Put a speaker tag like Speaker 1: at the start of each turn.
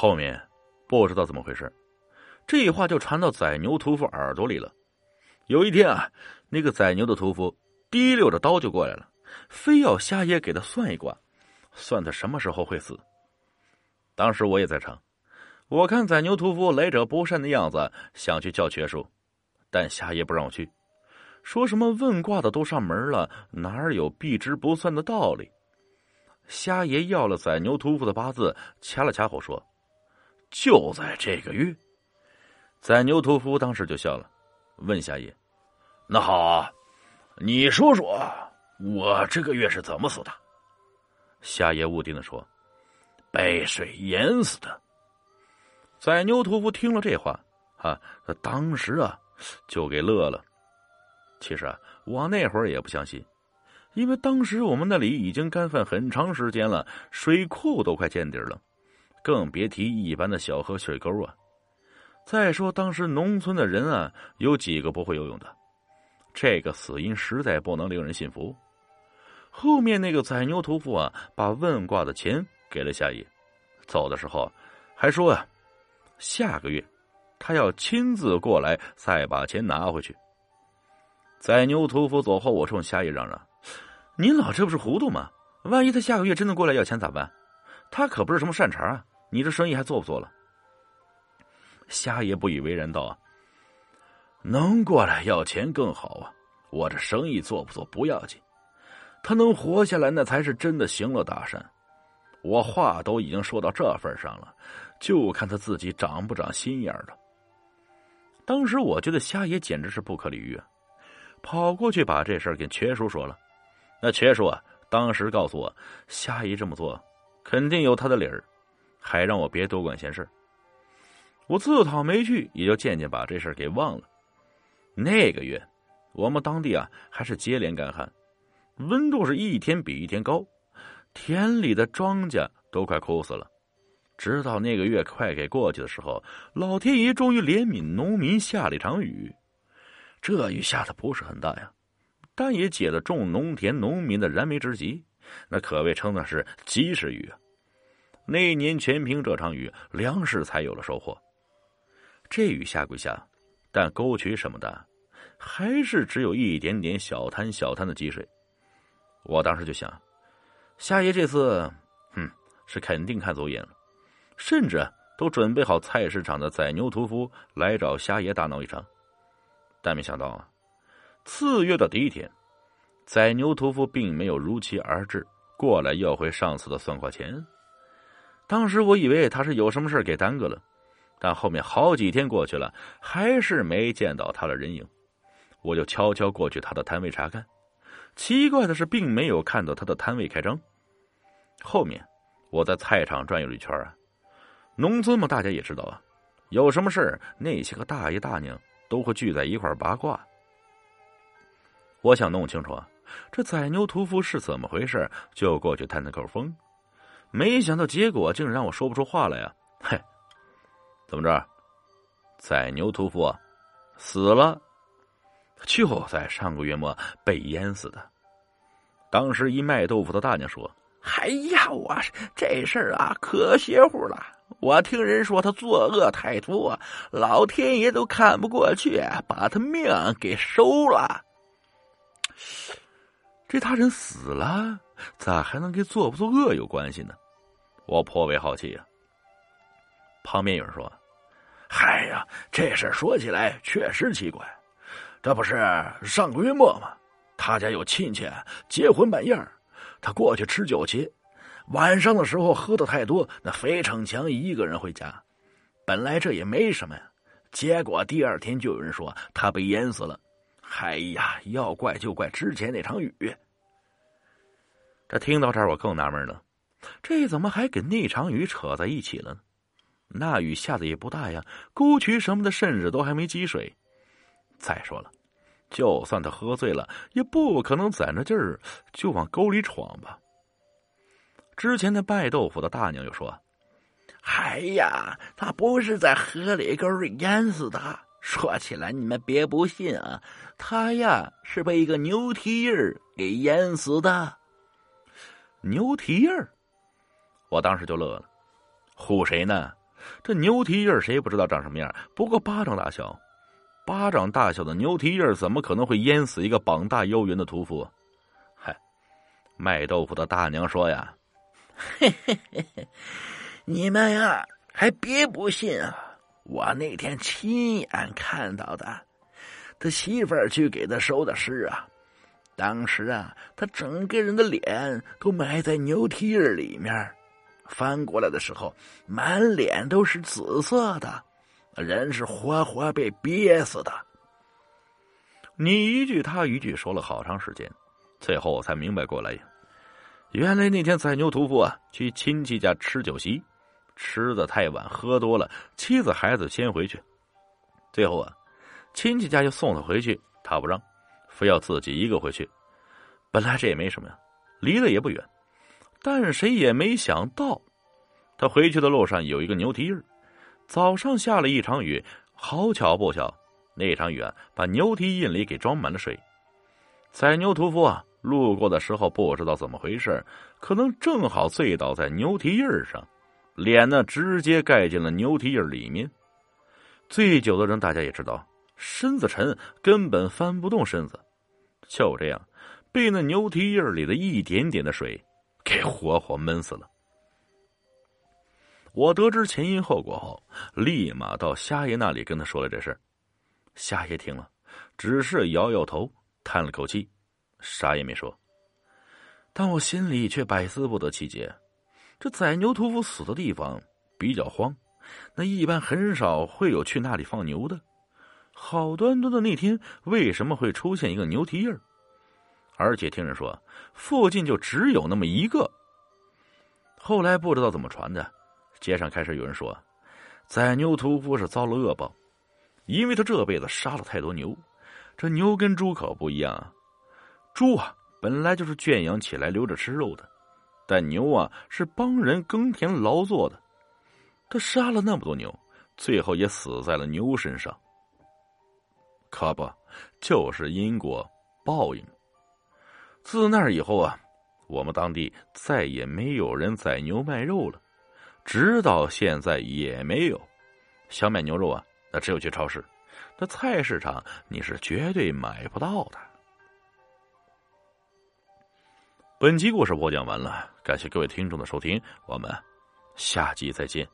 Speaker 1: 后面不知道怎么回事，这话就传到宰牛屠夫耳朵里了。有一天啊，那个宰牛的屠夫提溜着刀就过来了，非要瞎爷给他算一卦，算他什么时候会死。当时我也在场，我看宰牛屠夫来者不善的样子，想去叫瘸叔，但瞎爷不让我去，说什么问卦的都上门了，哪有避之不算的道理？瞎爷要了宰牛屠夫的八字，掐了掐后说：“就在这个月。”宰牛屠夫当时就笑了，问夏爷：“那好啊，你说说，我这个月是怎么死的？”夏爷笃定的说：“被水淹死的。”宰牛屠夫听了这话，啊，他当时啊就给乐了。其实啊，我那会儿也不相信。因为当时我们那里已经干旱很长时间了，水库都快见底了，更别提一般的小河水沟啊。再说当时农村的人啊，有几个不会游泳的？这个死因实在不能令人信服。后面那个宰牛屠夫啊，把问卦的钱给了夏爷，走的时候还说啊，下个月他要亲自过来再把钱拿回去。宰牛屠夫走后，我冲夏爷嚷嚷。您老这不是糊涂吗？万一他下个月真的过来要钱咋办？他可不是什么善茬啊！你这生意还做不做了？瞎爷不以为然道：“，能过来要钱更好啊！我这生意做不做不要紧，他能活下来那才是真的行了大善。我话都已经说到这份上了，就看他自己长不长心眼了。”当时我觉得瞎爷简直是不可理喻啊，跑过去把这事儿跟瘸叔说了。那瘸叔啊，当时告诉我，瞎爷这么做肯定有他的理儿，还让我别多管闲事。我自讨没趣，也就渐渐把这事儿给忘了。那个月，我们当地啊还是接连干旱，温度是一天比一天高，田里的庄稼都快枯死了。直到那个月快给过去的时候，老天爷终于怜悯农民，下了一场雨。这雨下的不是很大呀。但也解了种农田农民的燃眉之急，那可谓称得是及时雨啊！那一年全凭这场雨，粮食才有了收获。这雨下归下，但沟渠什么的，还是只有一点点小滩小滩的积水。我当时就想，夏爷这次，哼，是肯定看走眼了，甚至都准备好菜市场的宰牛屠夫来找夏爷大闹一场。但没想到啊！次月的第一天，宰牛屠夫并没有如期而至，过来要回上次的算卦钱。当时我以为他是有什么事给耽搁了，但后面好几天过去了，还是没见到他的人影。我就悄悄过去他的摊位查看，奇怪的是，并没有看到他的摊位开张。后面我在菜场转悠了一圈啊，农村嘛，大家也知道啊，有什么事那些个大爷大娘都会聚在一块八卦。我想弄清楚啊，这宰牛屠夫是怎么回事，就过去探探口风。没想到结果竟然让我说不出话来呀！嘿，怎么着？宰牛屠夫死了，就在上个月末被淹死的。当时一卖豆腐的大娘说：“哎呀，我这事儿啊可邪乎了！我听人说他作恶太多，老天爷都看不过去，把他命给收了。”这他人死了，咋还能跟做不做恶有关系呢？我颇为好奇呀。旁边有人说：“嗨呀，这事说起来确实奇怪。这不是上个月末吗？他家有亲戚结婚办宴他过去吃酒去。晚上的时候喝的太多，那费成强一个人回家。本来这也没什么呀，结果第二天就有人说他被淹死了。”哎呀，要怪就怪之前那场雨。这听到这儿，我更纳闷了，这怎么还跟那场雨扯在一起了呢？那雨下的也不大呀，沟渠什么的甚至都还没积水。再说了，就算他喝醉了，也不可能攒着劲儿就往沟里闯吧。之前那卖豆腐的大娘又说：“哎呀，他不是在河里沟里淹死的。”说起来，你们别不信啊，他呀是被一个牛蹄儿给淹死的。牛蹄儿，我当时就乐了，唬谁呢？这牛蹄印谁不知道长什么样？不过巴掌大小，巴掌大小的牛蹄印怎么可能会淹死一个膀大腰圆的屠夫？嗨，卖豆腐的大娘说呀：“
Speaker 2: 嘿嘿嘿嘿，你们呀，还别不信啊！我那天亲眼看到的，他媳妇儿去给他收的尸啊。当时啊，他整个人的脸都埋在牛蹄印里面。”翻过来的时候，满脸都是紫色的，人是活活被憋死的。
Speaker 1: 你一句他一句说了好长时间，最后我才明白过来呀。原来那天宰牛屠夫啊，去亲戚家吃酒席，吃的太晚，喝多了，妻子孩子先回去。最后啊，亲戚家就送他回去，他不让，非要自己一个回去。本来这也没什么呀，离得也不远。但谁也没想到，他回去的路上有一个牛蹄印早上下了一场雨，好巧不巧，那场雨啊，把牛蹄印里给装满了水。宰牛屠夫啊，路过的时候不知道怎么回事，可能正好醉倒在牛蹄印上，脸呢直接盖进了牛蹄印里面。醉酒的人大家也知道，身子沉，根本翻不动身子，就这样被那牛蹄印里的一点点的水。给活活闷死了。我得知前因后果后，立马到瞎爷那里跟他说了这事。瞎爷听了，只是摇摇头，叹了口气，啥也没说。但我心里却百思不得其解：这宰牛屠夫死的地方比较荒，那一般很少会有去那里放牛的。好端端的那天，为什么会出现一个牛蹄印儿？而且听人说，附近就只有那么一个。后来不知道怎么传的，街上开始有人说，宰牛屠夫是遭了恶报，因为他这辈子杀了太多牛。这牛跟猪可不一样，猪啊本来就是圈养起来留着吃肉的，但牛啊是帮人耕田劳作的。他杀了那么多牛，最后也死在了牛身上。可不，就是因果报应。自那以后啊，我们当地再也没有人宰牛卖肉了，直到现在也没有。想买牛肉啊，那只有去超市，那菜市场你是绝对买不到的。本集故事播讲完了，感谢各位听众的收听，我们下集再见。